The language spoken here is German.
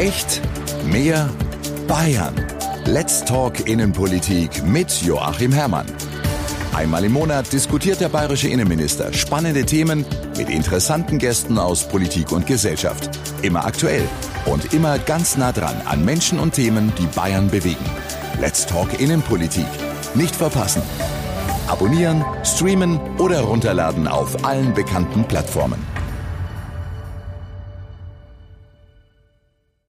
Echt? mehr Bayern. Let's Talk Innenpolitik mit Joachim Herrmann. Einmal im Monat diskutiert der bayerische Innenminister spannende Themen mit interessanten Gästen aus Politik und Gesellschaft. Immer aktuell und immer ganz nah dran an Menschen und Themen, die Bayern bewegen. Let's Talk Innenpolitik. Nicht verpassen. Abonnieren, streamen oder runterladen auf allen bekannten Plattformen.